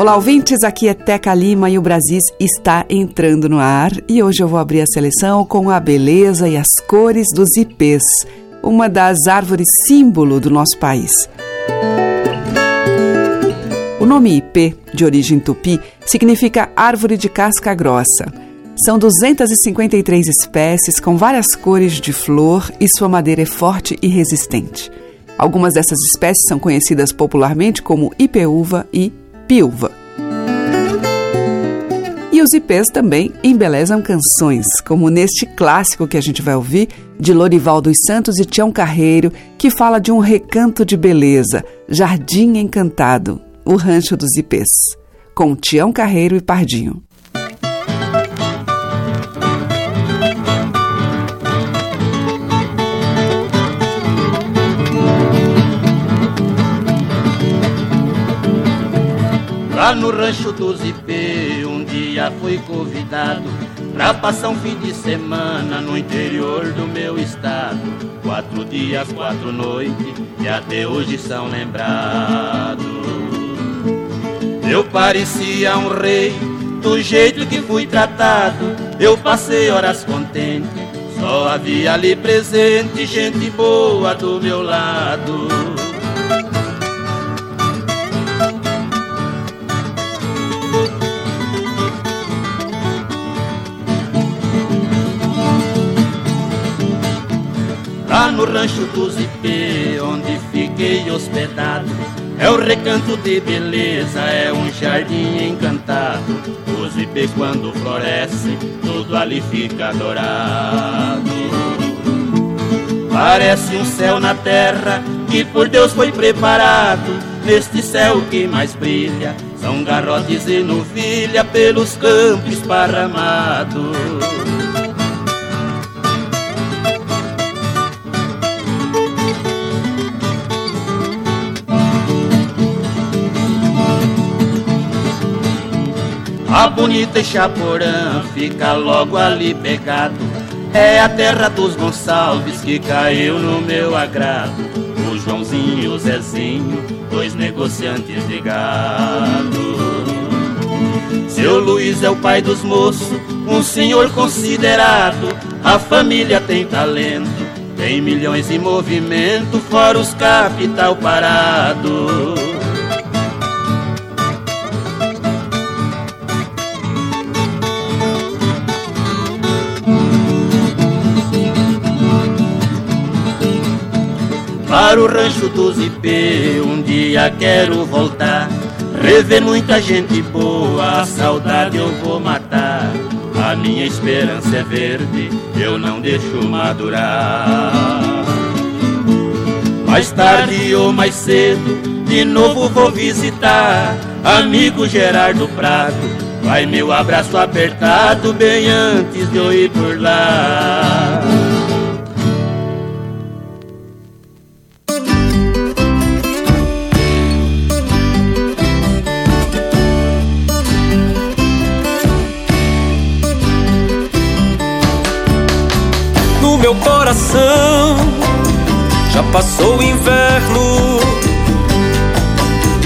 Olá, ouvintes, aqui é Teca Lima e o Brasis está entrando no ar e hoje eu vou abrir a seleção com a beleza e as cores dos ipês, uma das árvores símbolo do nosso país. O nome ipê, de origem tupi, significa árvore de casca grossa. São 253 espécies com várias cores de flor e sua madeira é forte e resistente. Algumas dessas espécies são conhecidas popularmente como ipeuva e piúva. E os ipês também embelezam canções, como neste clássico que a gente vai ouvir, de Lorival dos Santos e Tião Carreiro, que fala de um recanto de beleza, Jardim Encantado, o Rancho dos Ipês, com Tião Carreiro e Pardinho. Lá no rancho dos um dia fui convidado Pra passar um fim de semana no interior do meu estado. Quatro dias, quatro noites, e até hoje são lembrados. Eu parecia um rei, do jeito que fui tratado. Eu passei horas contente, só havia ali presente Gente boa do meu lado no rancho dos Ipê, onde fiquei hospedado. É o recanto de beleza, é um jardim encantado. Os Ipê quando florescem, tudo ali fica dourado Parece um céu na terra, que por Deus foi preparado. Neste céu que mais brilha, são garrotes e novilha Pelos campos esparramados A bonita Chaporã fica logo ali pegado. É a terra dos Gonçalves que caiu no meu agrado. O Joãozinho e o Zezinho, dois negociantes de gado. Seu Luiz é o pai dos moços, um senhor considerado. A família tem talento, tem milhões em movimento, fora os capital parado. Para o rancho dos Ipê, um dia quero voltar Rever muita gente boa, a saudade eu vou matar A minha esperança é verde, eu não deixo madurar. Mais tarde ou mais cedo, de novo vou visitar Amigo Gerardo Prado. Vai meu abraço apertado bem antes de eu ir por lá já passou o inverno,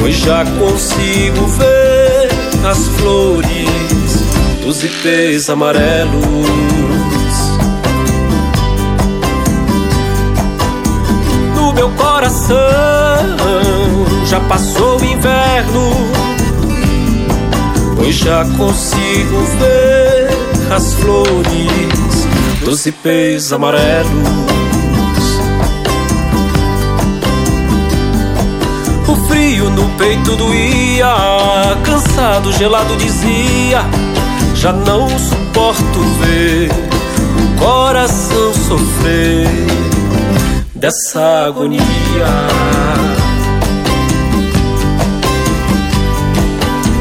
pois já consigo ver as flores dos ipês amarelos. No meu coração já passou o inverno, pois já consigo ver as flores dos ipês amarelos. Frio no peito doía, cansado, gelado dizia: Já não suporto ver o coração sofrer. dessa agonia.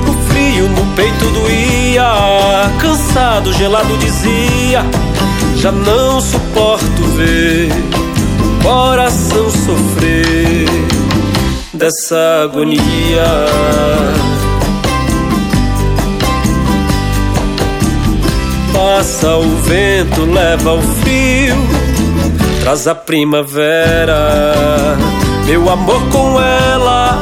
O frio no peito doía, cansado, gelado dizia: Já não suporto ver coração sofrer dessa agonia. Passa o vento, leva o frio, traz a primavera, meu amor com ela.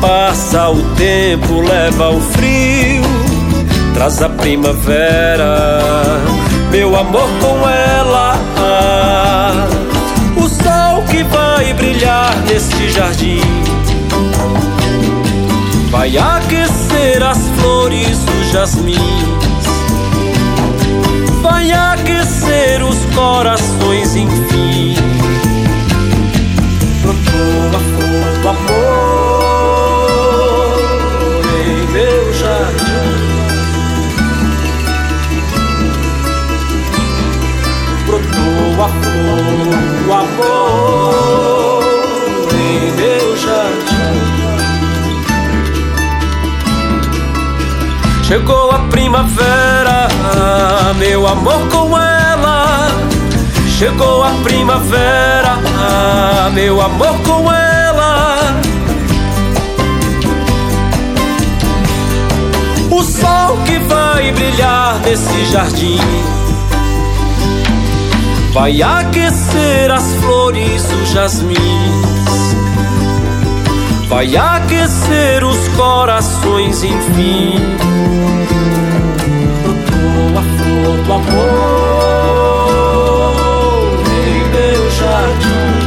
Passa o tempo, leva o frio, traz a primavera, meu amor com ela. Vai brilhar neste jardim vai aquecer as flores do jasmim, vai aquecer os corações, enfim. Brotou a flor amor em meu jardim. Brotou a amor Chegou a primavera, meu amor com ela. Chegou a primavera, meu amor com ela. O sol que vai brilhar nesse jardim vai aquecer as flores, o jasmim vai aquecer os corações, enfim. Brotou a flor amor em meu jardim.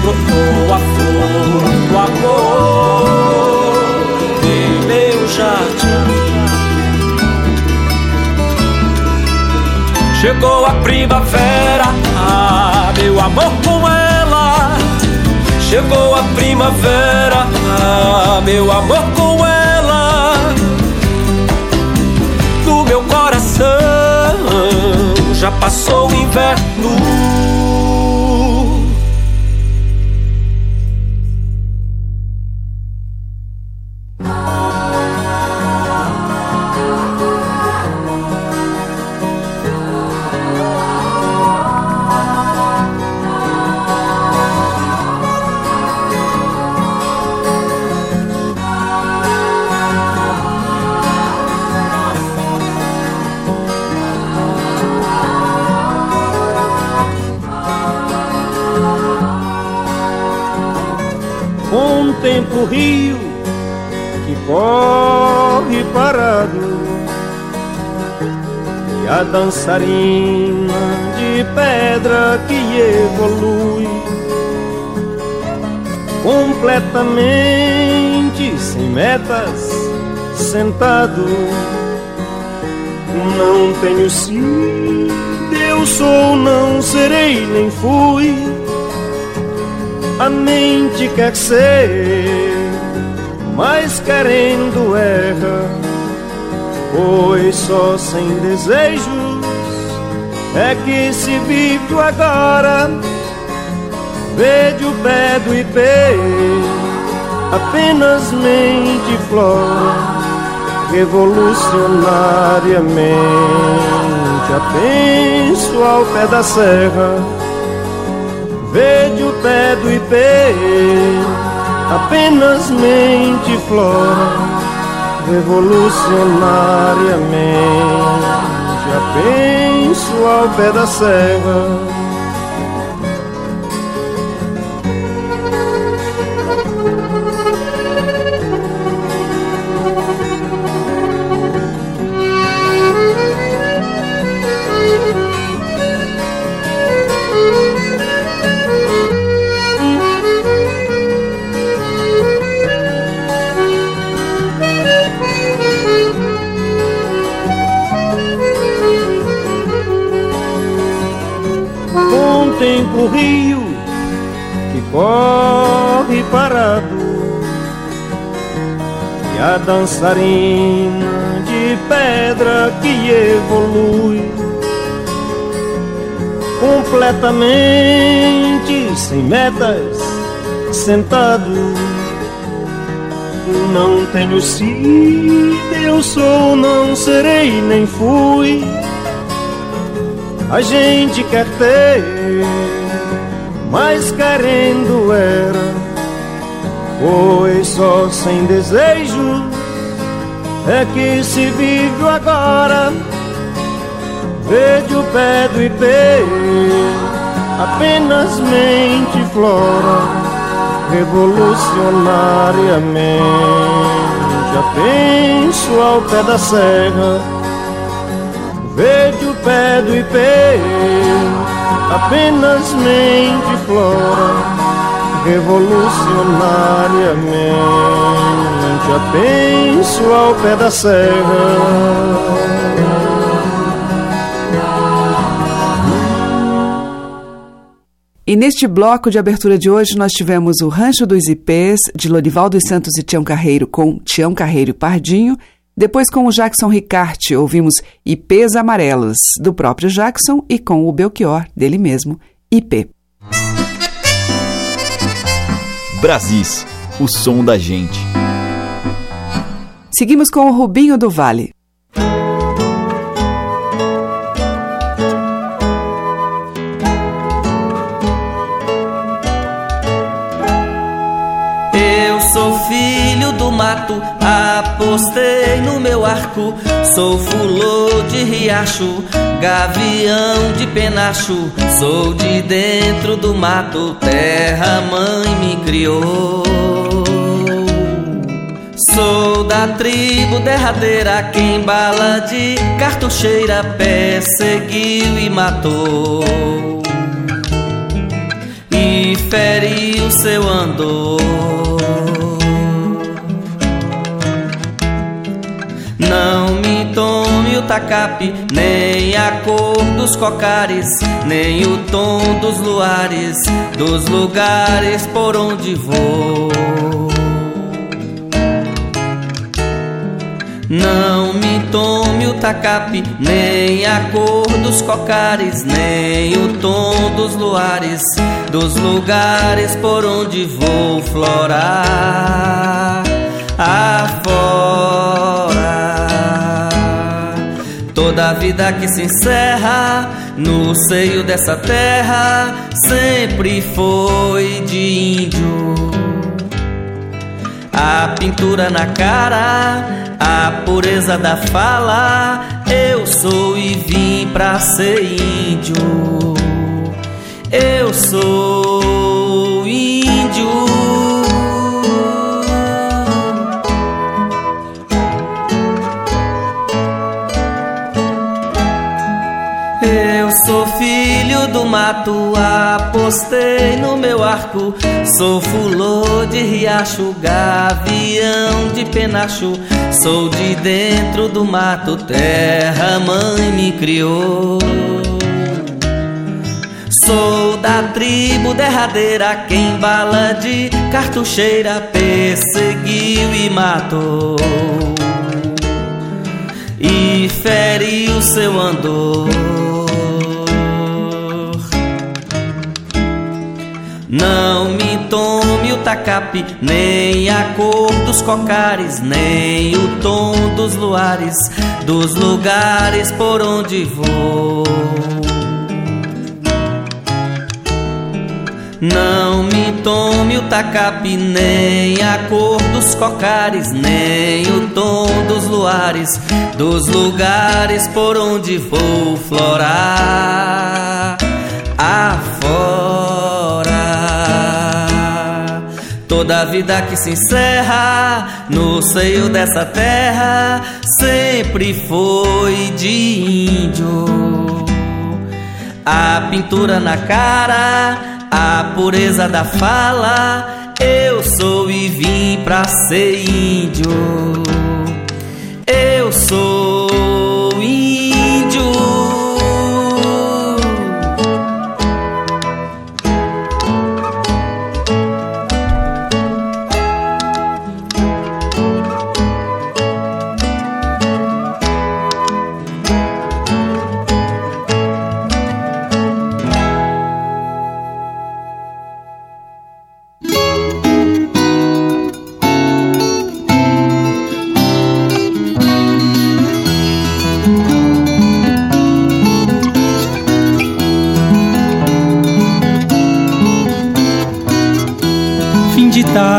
Brotou a flor amor em meu jardim. Chegou a primavera, amor com ela. Chegou a primavera, ah, meu amor com ela. No meu coração já passou o inverno. Dançarina de pedra que evolui completamente sem metas, sentado. Não tenho se eu sou, não serei, nem fui. A mente quer ser, mas querendo erra, pois só sem desejos é que se vive o agora. Vede o pé do ipê, apenas mente flora, revolucionariamente apenso ao pé da serra. Vede o pé do ipê, apenas mente flora, revolucionariamente apenso ao pé da serra. Corre parado e a dançarina de pedra que evolui completamente sem metas, sentado. Não tenho sido, eu sou, não serei nem fui. A gente quer ter, mas querendo era, pois só sem desejo é que se vive agora. Verde o pé do ipê, apenas mente flora, revolucionariamente. Apenso ao pé da serra, verde o pé do ipê, apenas mente flora, revolucionariamente. Apenso ao pé da serra. E neste bloco de abertura de hoje nós tivemos o Rancho dos Ipês, de Lorival dos Santos e Tião Carreiro, com Tião Carreiro e Pardinho. Depois com o Jackson Ricarte, ouvimos Ipês Amarelos, do próprio Jackson, e com o Belchior, dele mesmo, IP. Brasis, o som da gente. Seguimos com o Rubinho do Vale. Mato, apostei no meu arco. Sou fulô de riacho, gavião de penacho. Sou de dentro do mato, terra mãe me criou. Sou da tribo derradeira, quem bala de cartucheira perseguiu e matou. E feriu seu andor. Tacape, nem a cor dos cocares, nem o tom dos luares, dos lugares por onde vou. Não me tome o tacape, nem a cor dos cocares, nem o tom dos luares, dos lugares por onde vou florar afora. Toda vida que se encerra no seio dessa terra sempre foi de índio. A pintura na cara, a pureza da fala, eu sou e vim pra ser índio. Eu sou mato, apostei no meu arco. Sou fulô de riacho, gavião de penacho. Sou de dentro do mato, terra mãe me criou. Sou da tribo derradeira, quem bala de cartucheira perseguiu e matou. E feriu seu andor. Não me tome o tacape, nem a cor dos cocares, nem o tom dos luares, dos lugares por onde vou. Não me tome o tacape, nem a cor dos cocares, nem o tom dos luares, dos lugares por onde vou florar afora. Toda vida que se encerra no seio dessa terra sempre foi de índio. A pintura na cara, a pureza da fala, eu sou e vim pra ser índio. Eu sou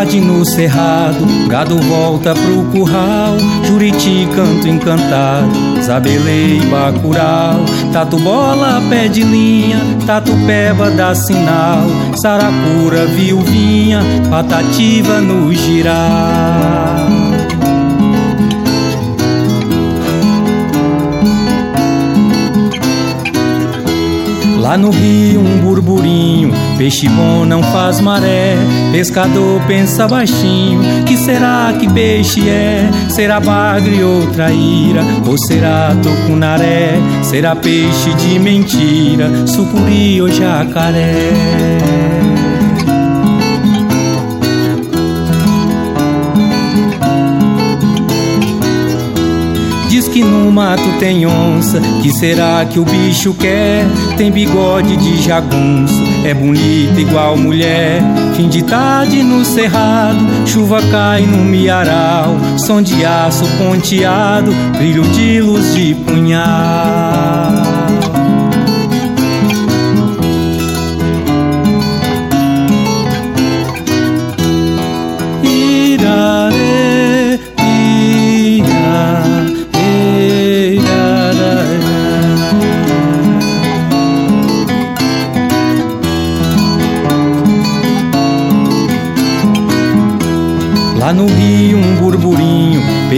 tarde no cerrado, gado volta pro curral, Juriti canto encantado, Zabelei bacural, Tatu bola pé de linha, Tatu peba dá sinal, Saracura viuvinha, patativa no girar. Lá no rio um burburinho, peixe bom não faz maré. Pescador pensa baixinho, que será que peixe é? Será bagre ou traíra? Ou será tucunaré? Será peixe de mentira, sucuri ou jacaré? Tem onça. Que será que o bicho quer? Tem bigode de jagunço, é bonita igual mulher. Fim de tarde no cerrado, chuva cai no miaral. Som de aço ponteado, brilho de luz de punhal.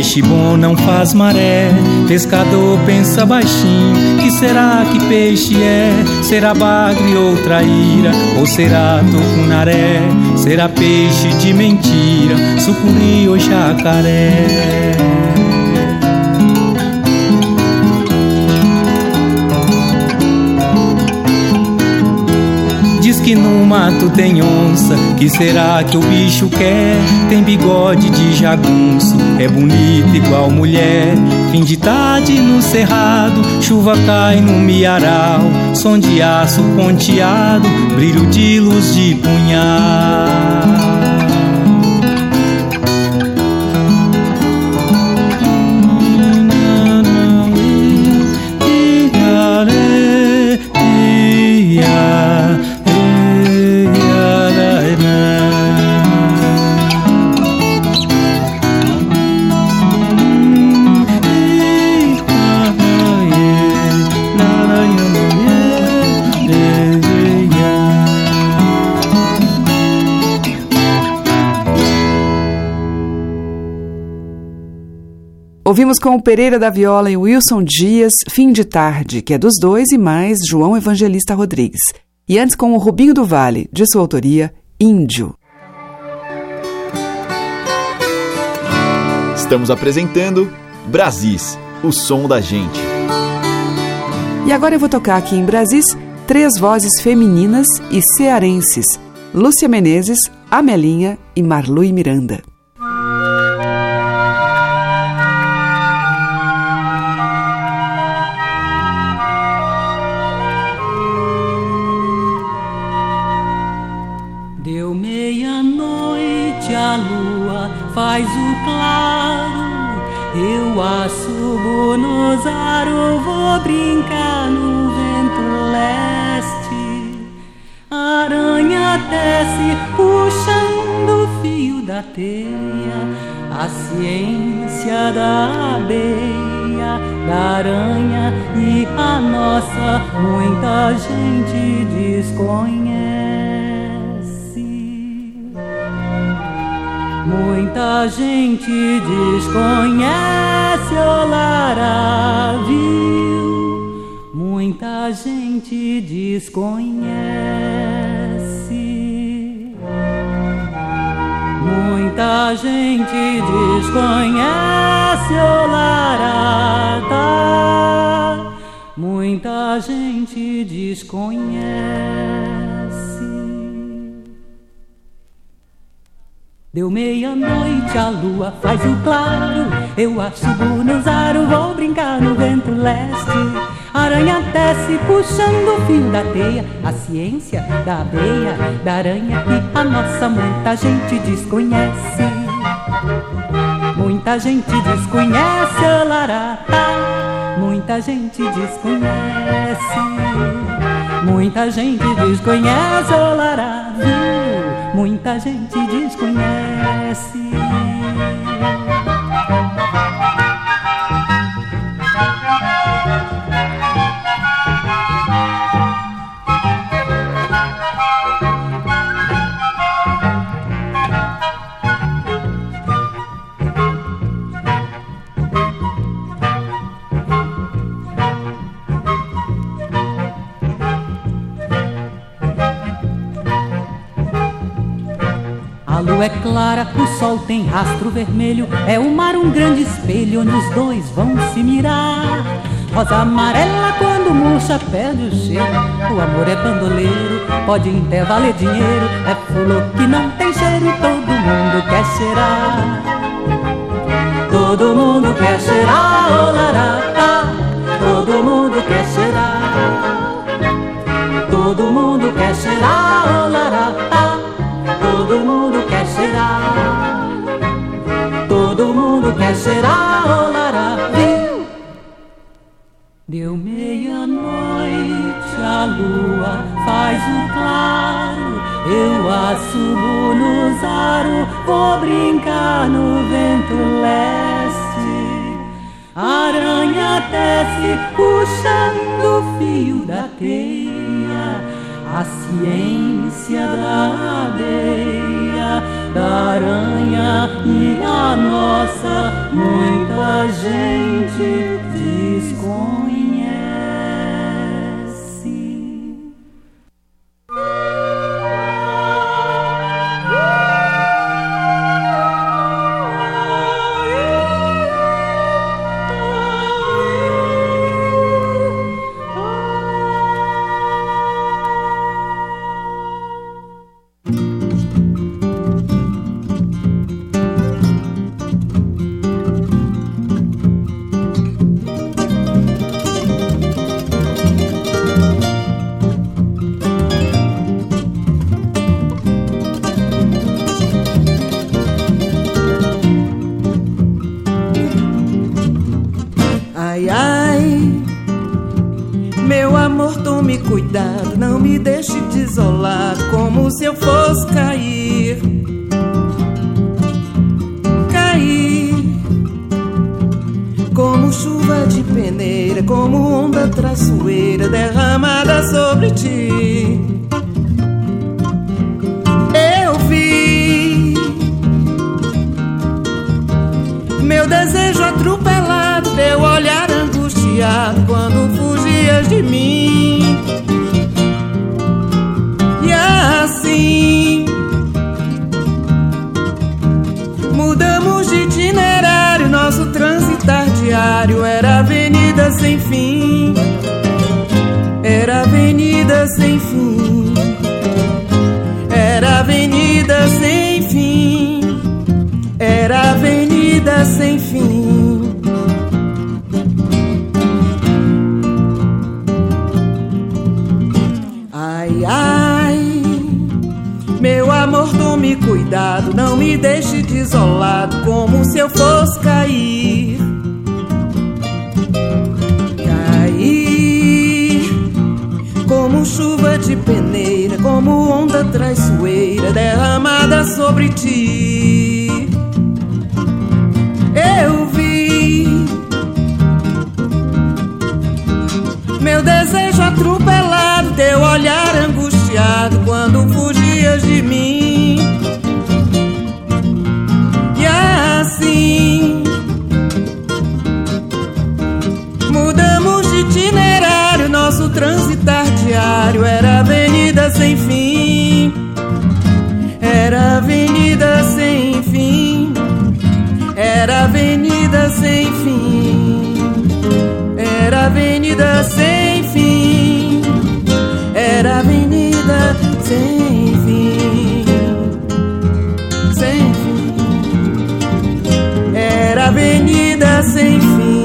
Peixe bom não faz maré. Pescador pensa baixinho, que será que peixe é? Será bagre ou traíra, ou será tucunaré? Será peixe de mentira, sucuri ou jacaré? Que no mato tem onça. Que será que o bicho quer? Tem bigode de jagunço, é bonito igual mulher. Fim de tarde no cerrado, chuva cai no miaral. Som de aço ponteado, brilho de luz de punhal. Ouvimos com o Pereira da Viola e Wilson Dias, Fim de Tarde, que é dos dois e mais João Evangelista Rodrigues. E antes com o Rubinho do Vale, de sua autoria, Índio. Estamos apresentando Brasis, o som da gente. E agora eu vou tocar aqui em Brasis três vozes femininas e cearenses: Lúcia Menezes, Amelinha e Marlui Miranda. Gente desconhece. Deu meia-noite, a lua faz o claro. Eu acho bonanzaro, vou brincar no vento leste. Aranha desce puxando o fio da teia. A ciência da abeia, da aranha e a nossa muita gente desconhece. Muita gente desconhece a larata. Muita gente desconhece. Muita gente desconhece o lará. Muita gente desconhece. Conhece. é clara, o sol tem rastro vermelho. É o mar um grande espelho onde os dois vão se mirar. Rosa amarela quando murcha perde o cheiro. O amor é bandoleiro, pode até valer dinheiro. É flor que não tem cheiro, todo mundo quer cheirar. Todo mundo quer cheirar, olará, todo mundo quer cheirar. Todo mundo quer cheirar, olará, todo mundo quer cheirar, olará, viu? Deu meia-noite, a lua faz o claro. Eu assumo no zaro, vou brincar no vento leste. aranha desce, puxando o fio da teia. A ciência da abeia da aranha e a nossa muita gente desconhece. sem fim. Era avenida sem fim. Era avenida sem fim. Era avenida sem fim. Ai, ai, meu amor, tome cuidado, não me deixe desolado como se eu fosse cair. de peneira, como onda traiçoeira derramada sobre ti. Eu vi meu desejo atropelado, teu olhar angustiado quando fugias de mim. sem fim. Era avenida sem fim. Era avenida sem fim. Era avenida sem fim. Era avenida sem fim. Sem fim. Era avenida sem fim.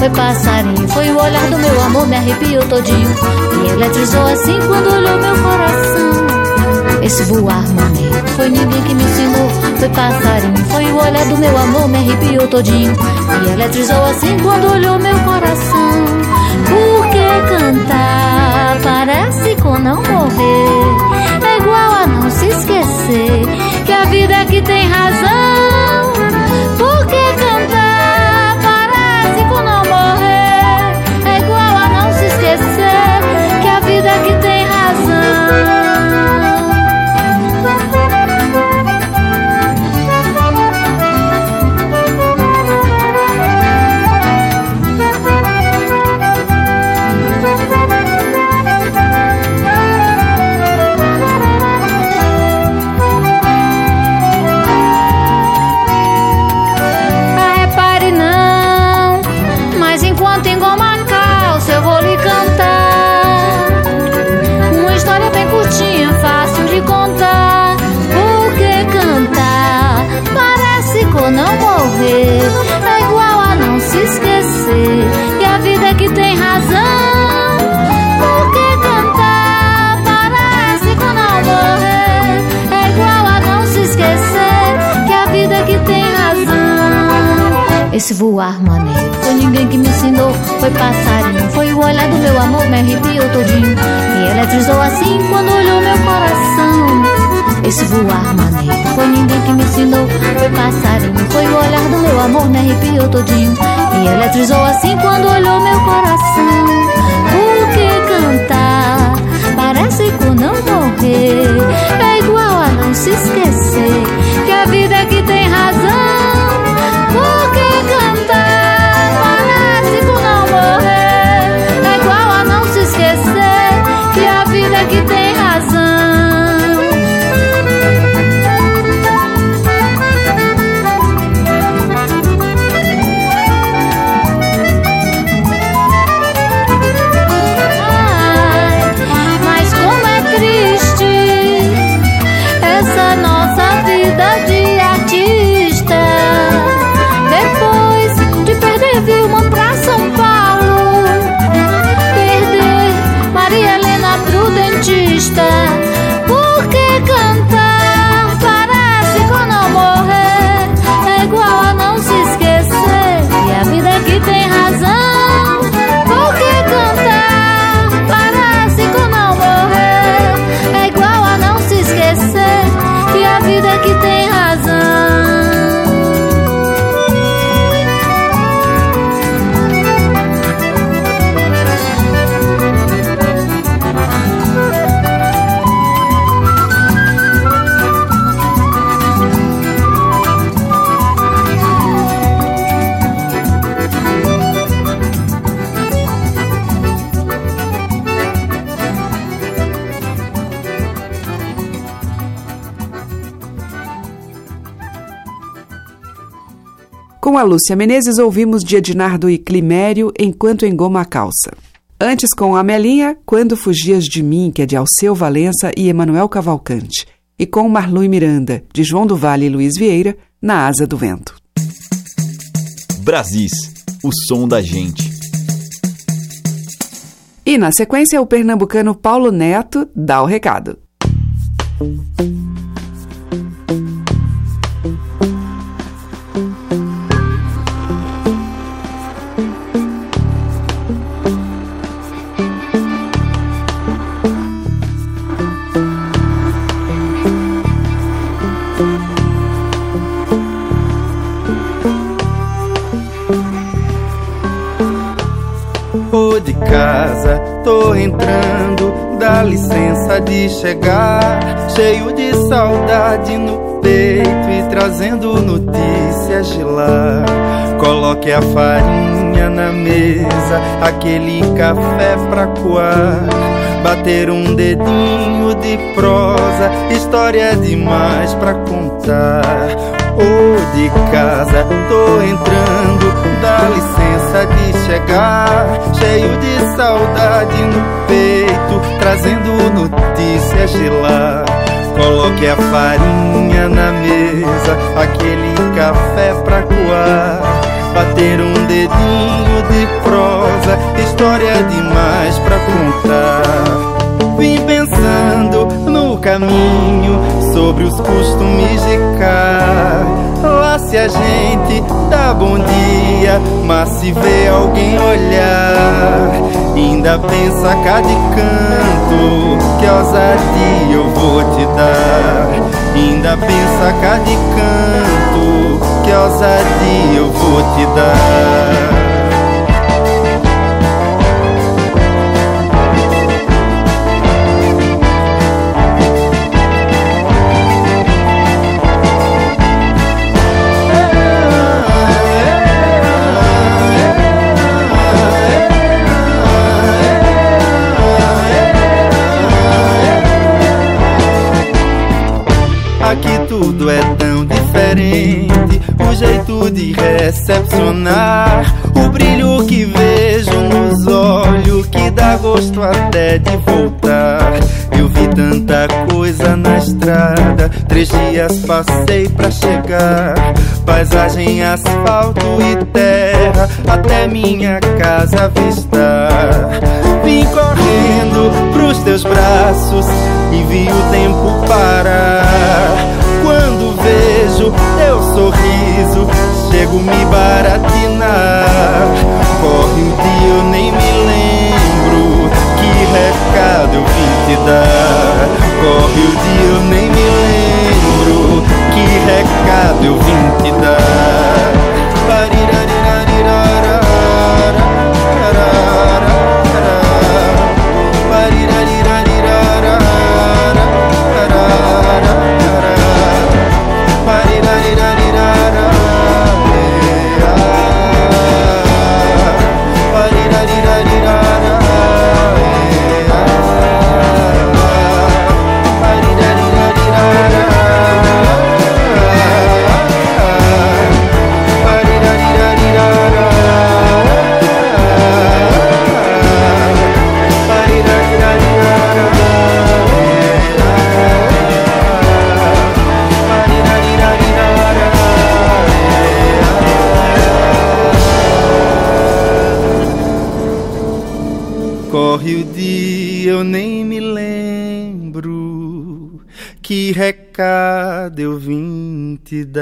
Foi passarinho, foi o olhar do meu amor, me arrepiou todinho. E eletrizou assim quando olhou meu coração. Esse voar maneiro foi ninguém que me ensinou, foi passarinho, foi o olhar do meu amor, me arrepiou todinho. E eletrizou assim quando olhou meu coração. Por que cantar? Parece com não morrer. É igual a não se esquecer que a vida é que tem razão. Vida que tem razão. Foi passarinho, foi o olhar do meu amor, me arrepiou todinho. E eletrizou assim quando olhou meu coração. Esse voar maneiro foi ninguém que me ensinou, foi passarinho, foi o olhar do meu amor, me arrepiou todinho. E eletrizou assim quando olhou meu coração. Por que cantar? Parece com não morrer. É igual a não se esquecer que a vida é que tem razão. A Lúcia Menezes ouvimos de Ednardo e Climério Enquanto Engoma a Calça. Antes com a Melinha, Quando Fugias de Mim, que é de Alceu Valença e Emanuel Cavalcante. E com Marlu e Miranda, de João do Vale e Luiz Vieira, Na Asa do Vento. Brasis, o som da gente. E na sequência, o pernambucano Paulo Neto dá o recado. De casa, tô entrando, dá licença de chegar. Cheio de saudade no peito e trazendo notícias de lá. Coloque a farinha na mesa, aquele café pra coar. Bater um dedinho de prosa, história demais pra contar. Ô de casa, tô entrando, dá licença de chegar. Cheio de saudade no peito, trazendo notícias de lá. Coloque a farinha na mesa, aquele café pra coar. Bater um dedinho de prosa, história demais pra contar. Vim pensando caminho sobre os costumes de cá. Lá se a gente dá bom dia, mas se vê alguém olhar, ainda pensa cá de canto, que ousadia eu vou te dar. Ainda pensa cá de canto, que ousadia eu vou te dar. Jeito de recepcionar, o brilho que vejo nos olhos, que dá gosto até de voltar. Eu vi tanta coisa na estrada, três dias passei pra chegar. Paisagem, asfalto e terra, até minha casa avistar. Te dar. Corre o dia eu nem me lembro que recado eu vim te dar. Vim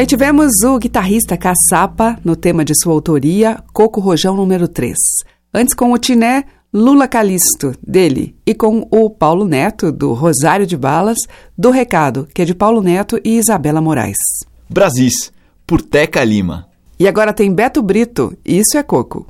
aí tivemos o guitarrista Caçapa no tema de sua autoria, Coco Rojão número 3. Antes com o Tiné, Lula Calisto, dele, e com o Paulo Neto, do Rosário de Balas, do Recado, que é de Paulo Neto e Isabela Moraes. Brasis, por Teca Lima. E agora tem Beto Brito, Isso é Coco.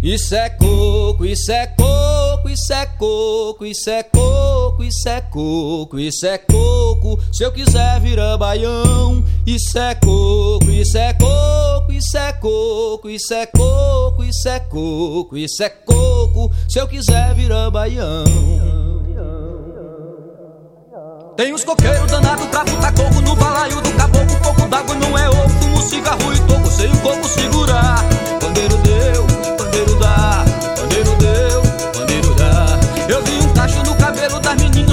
Isso é coco, isso é coco, isso é coco, isso é coco, isso é coco, isso é coco. Se eu quiser virar baião, isso é coco, isso é coco, isso é coco, isso é coco, isso é coco, isso é coco. Se eu quiser virar baião. Tem uns coqueiros danados pra botar coco no balaio do caboclo. Coco d'água não é ovo, fumo cigarro e toco sem o coco segurar. Pandeiro deu, pandeiro dá,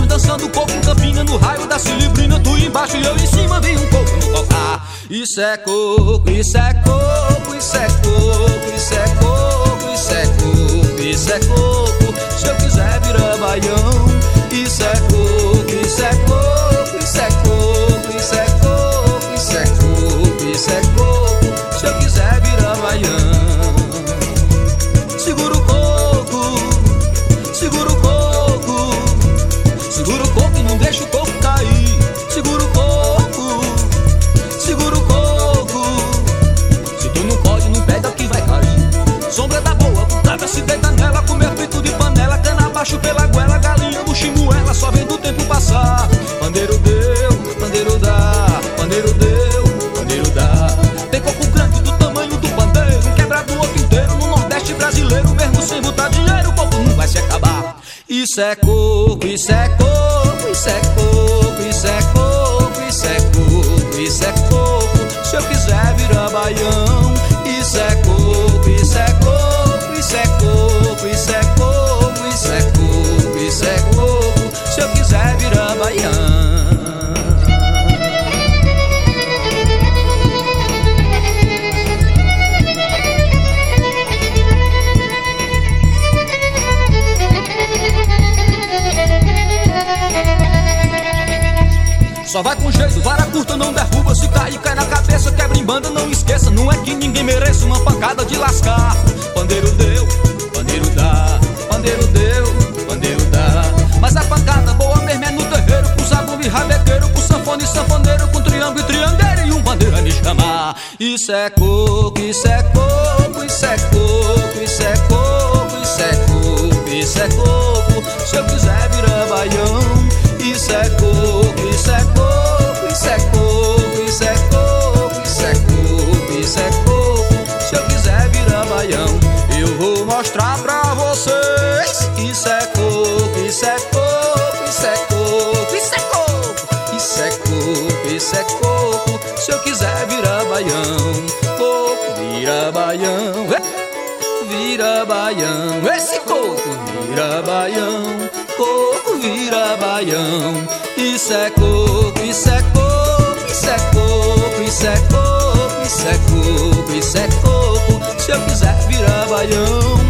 meninas dançando coco campina no raio da cilibrina. Tu embaixo e eu em cima vi um coco no cocar. Isso é coco, isso é coco, isso é coco, isso é coco, isso é coco, isso é coco. Se eu quiser virar baião, abaixo pela goela, galinha no chimuela, só vendo o tempo passar. Pandeiro deu, pandeiro dá, pandeiro deu, pandeiro dá. Tem coco grande do tamanho do pandeiro, quebrado o outro inteiro no Nordeste brasileiro, mesmo sem botar dinheiro, o coco não vai se acabar. Isso é coco, isso é coco, isso é coco, isso é coco, isso é coco, isso é coco. Se eu quiser virar baião, banda Não esqueça, não é que ninguém mereça Uma pancada de lascar. Pandeiro deu, pandeiro dá Pandeiro deu, pandeiro dá. Mas a pancada boa mesmo é no terreiro Com zabumba e rabequeiro, com sanfone e sanfoneiro Com triângulo e triangueiro e um bandeira me chamar. Isso é coco, isso é coco Isso é coco, isso é coco Isso é coco, isso é coco. Se eu quiser virar baião isso é coco, isso é coco, isso é coco, isso é coco, mostrar pra vocês. Isso é coco, isso é coco, isso é coco, isso é coco, isso é coco, isso é coco. Se eu quiser virar baião, coco vira baião, é, vira baião. Esse coco vira baião coco vira baião. Isso é coco, isso é coco, isso é coco, isso é coco, isso é coco, isso é coco. Se eu quiser virar baião,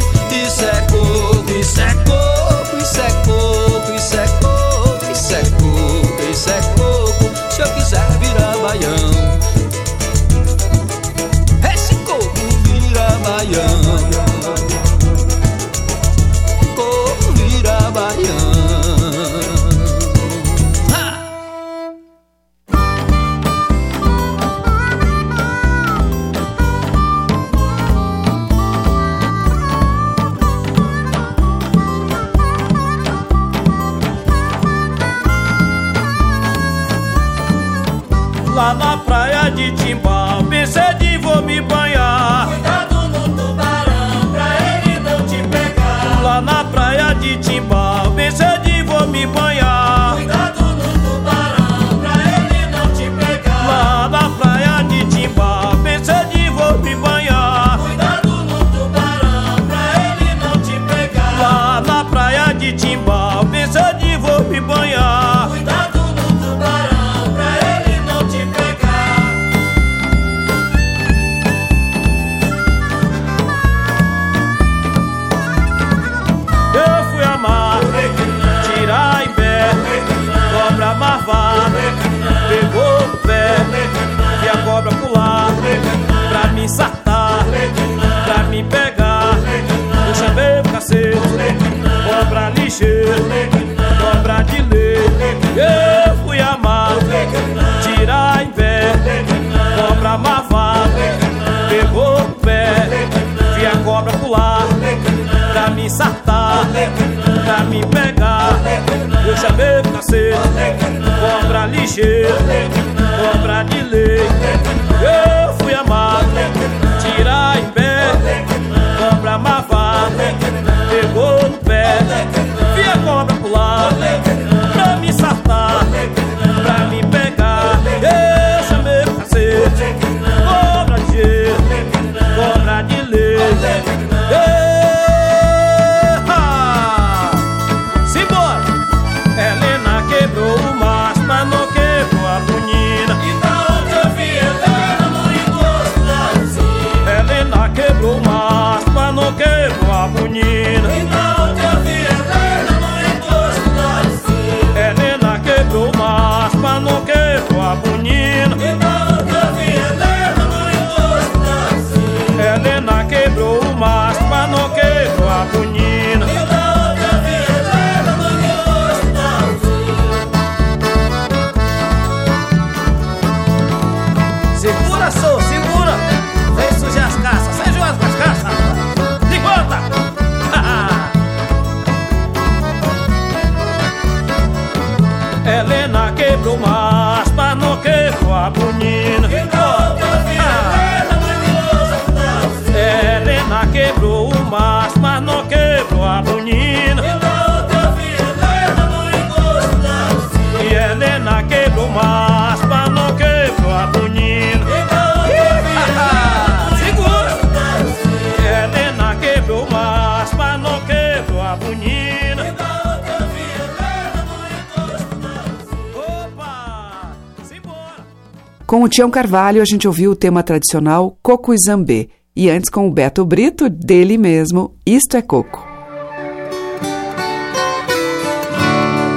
Com o Tião Carvalho, a gente ouviu o tema tradicional Coco e Zambê. E antes com o Beto Brito, dele mesmo, Isto é Coco.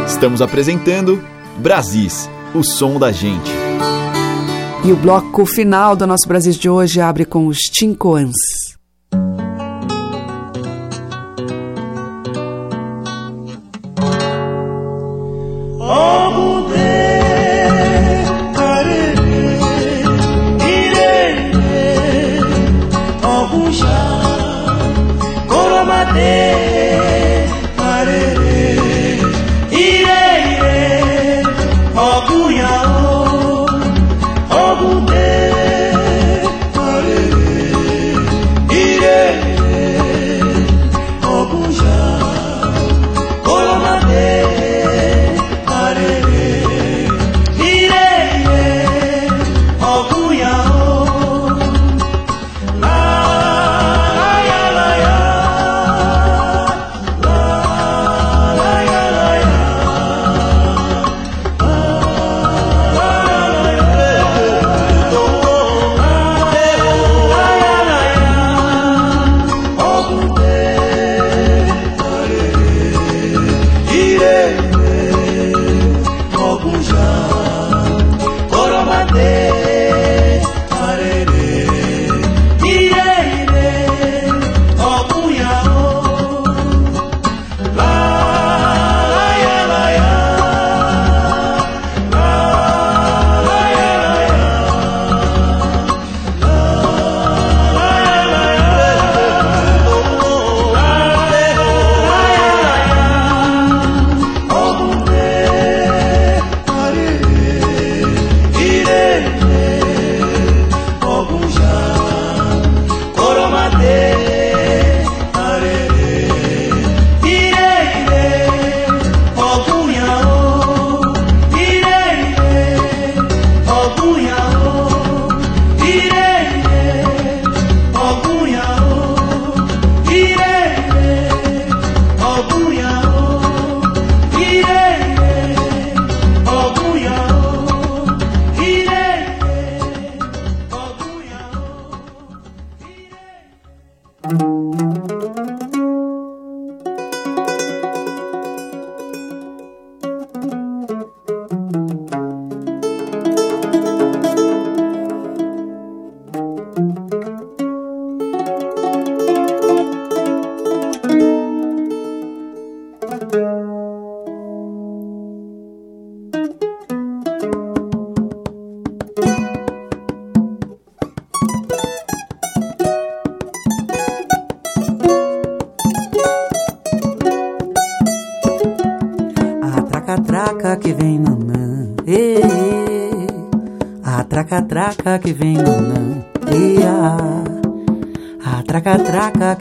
Estamos apresentando Brasis, o som da gente. E o bloco final do nosso Brasil de hoje abre com os Tincoãs.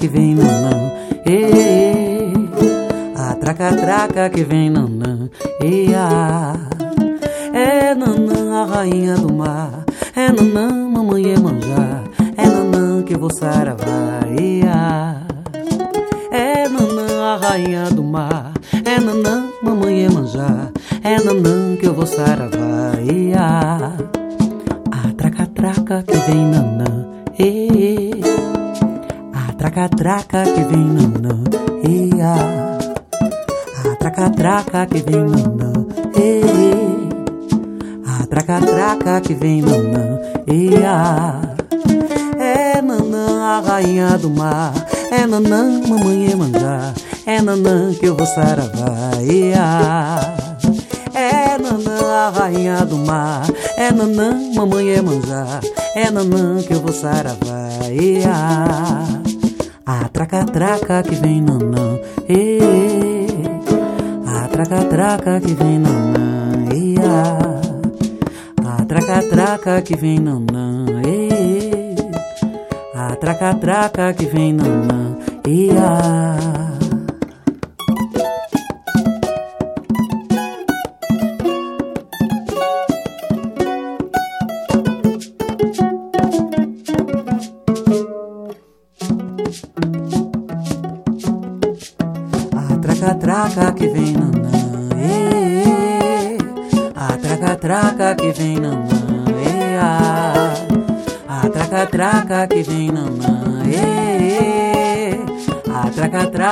Que vem nanã, e, a traca-traca que vem a traca-traca que vem nanã, e, a traca-traca que vem nanã, e a, é nanã a rainha do mar, é nanã mamãe é manjar, é nanã que eu vou saravá, e a, é nanã a rainha do mar, é nanã mamãe é manjar, é nanã que eu vou saravá, e a, a traca-traca que vem nanã, e, a traca-traca que vem nanã, e a, traca-traca que vem nanã, e, a traca-traca que vem nanã, e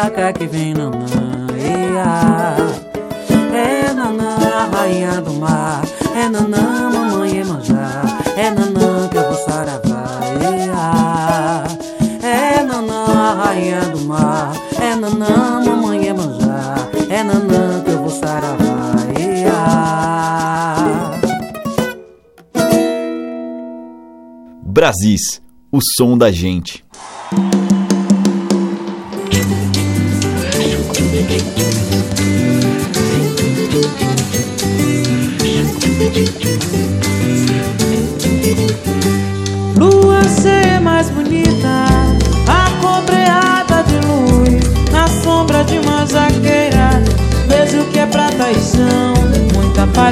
traca-traca que vem nanã, e, a, é nanã a rainha do mar, é nanã mamãe é manjar, é nanã que eu vou saravá, e, a, é nanã a rainha do mar, é nanã mamãe é manjar, é nanã que eu vou saravá, e, a. Brasis, o som da gente.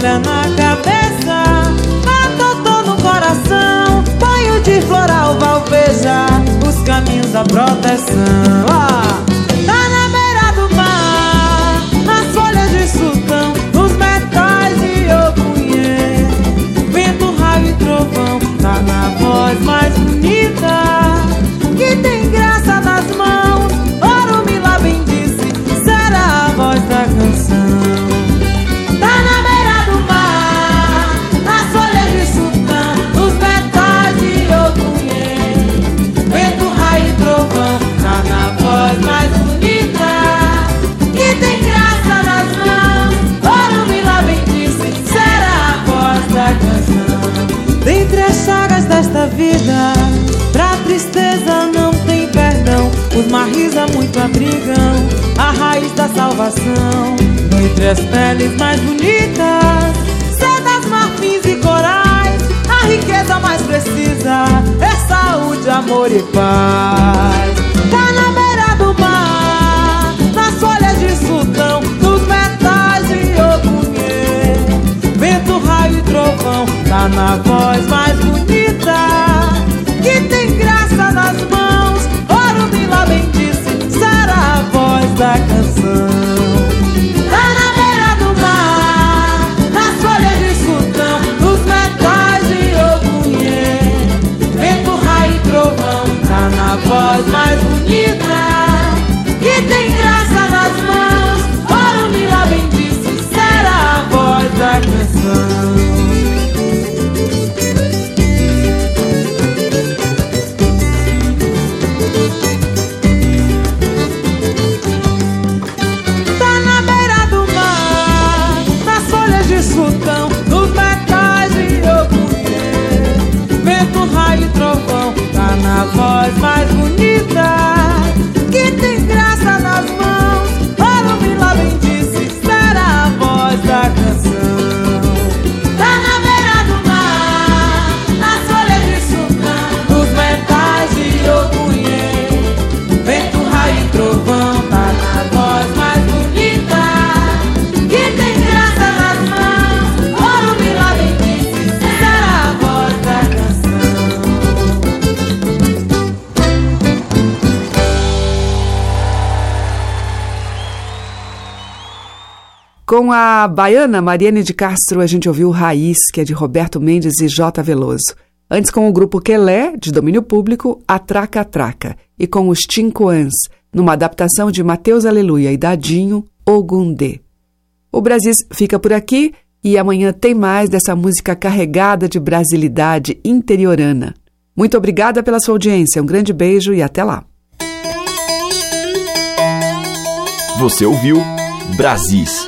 Muita palha na cabeça, atotô no coração, banho de floral valveja, os caminhos da proteção. Ah! Tá na beira do mar, nas folhas de sultão, nos metais de opunhê, vento, raio e trovão, tá na voz mais bonita, vida, pra tristeza não tem perdão. Os marrisa muito abrigam a raiz da salvação. Dentre as peles mais bonitas, sedas, marfins e corais, a riqueza mais precisa é saúde, amor e paz. Tá na beira do mar, nas folhas de sultão, nos metais de opunhê, vento, raio e trovão, tá na voz mais bonita, a voz da A baiana Mariane de Castro, a gente ouviu Raiz, que é de Roberto Mendes e J. Veloso. Antes, com o grupo Quelé, de domínio público, A Traca Traca. E com os Tincoans, numa adaptação de Mateus Aleluia e Dadinho, Ogundê. O Brasis fica por aqui e amanhã tem mais dessa música carregada de brasilidade interiorana. Muito obrigada pela sua audiência, um grande beijo e até lá. Você ouviu Brasis,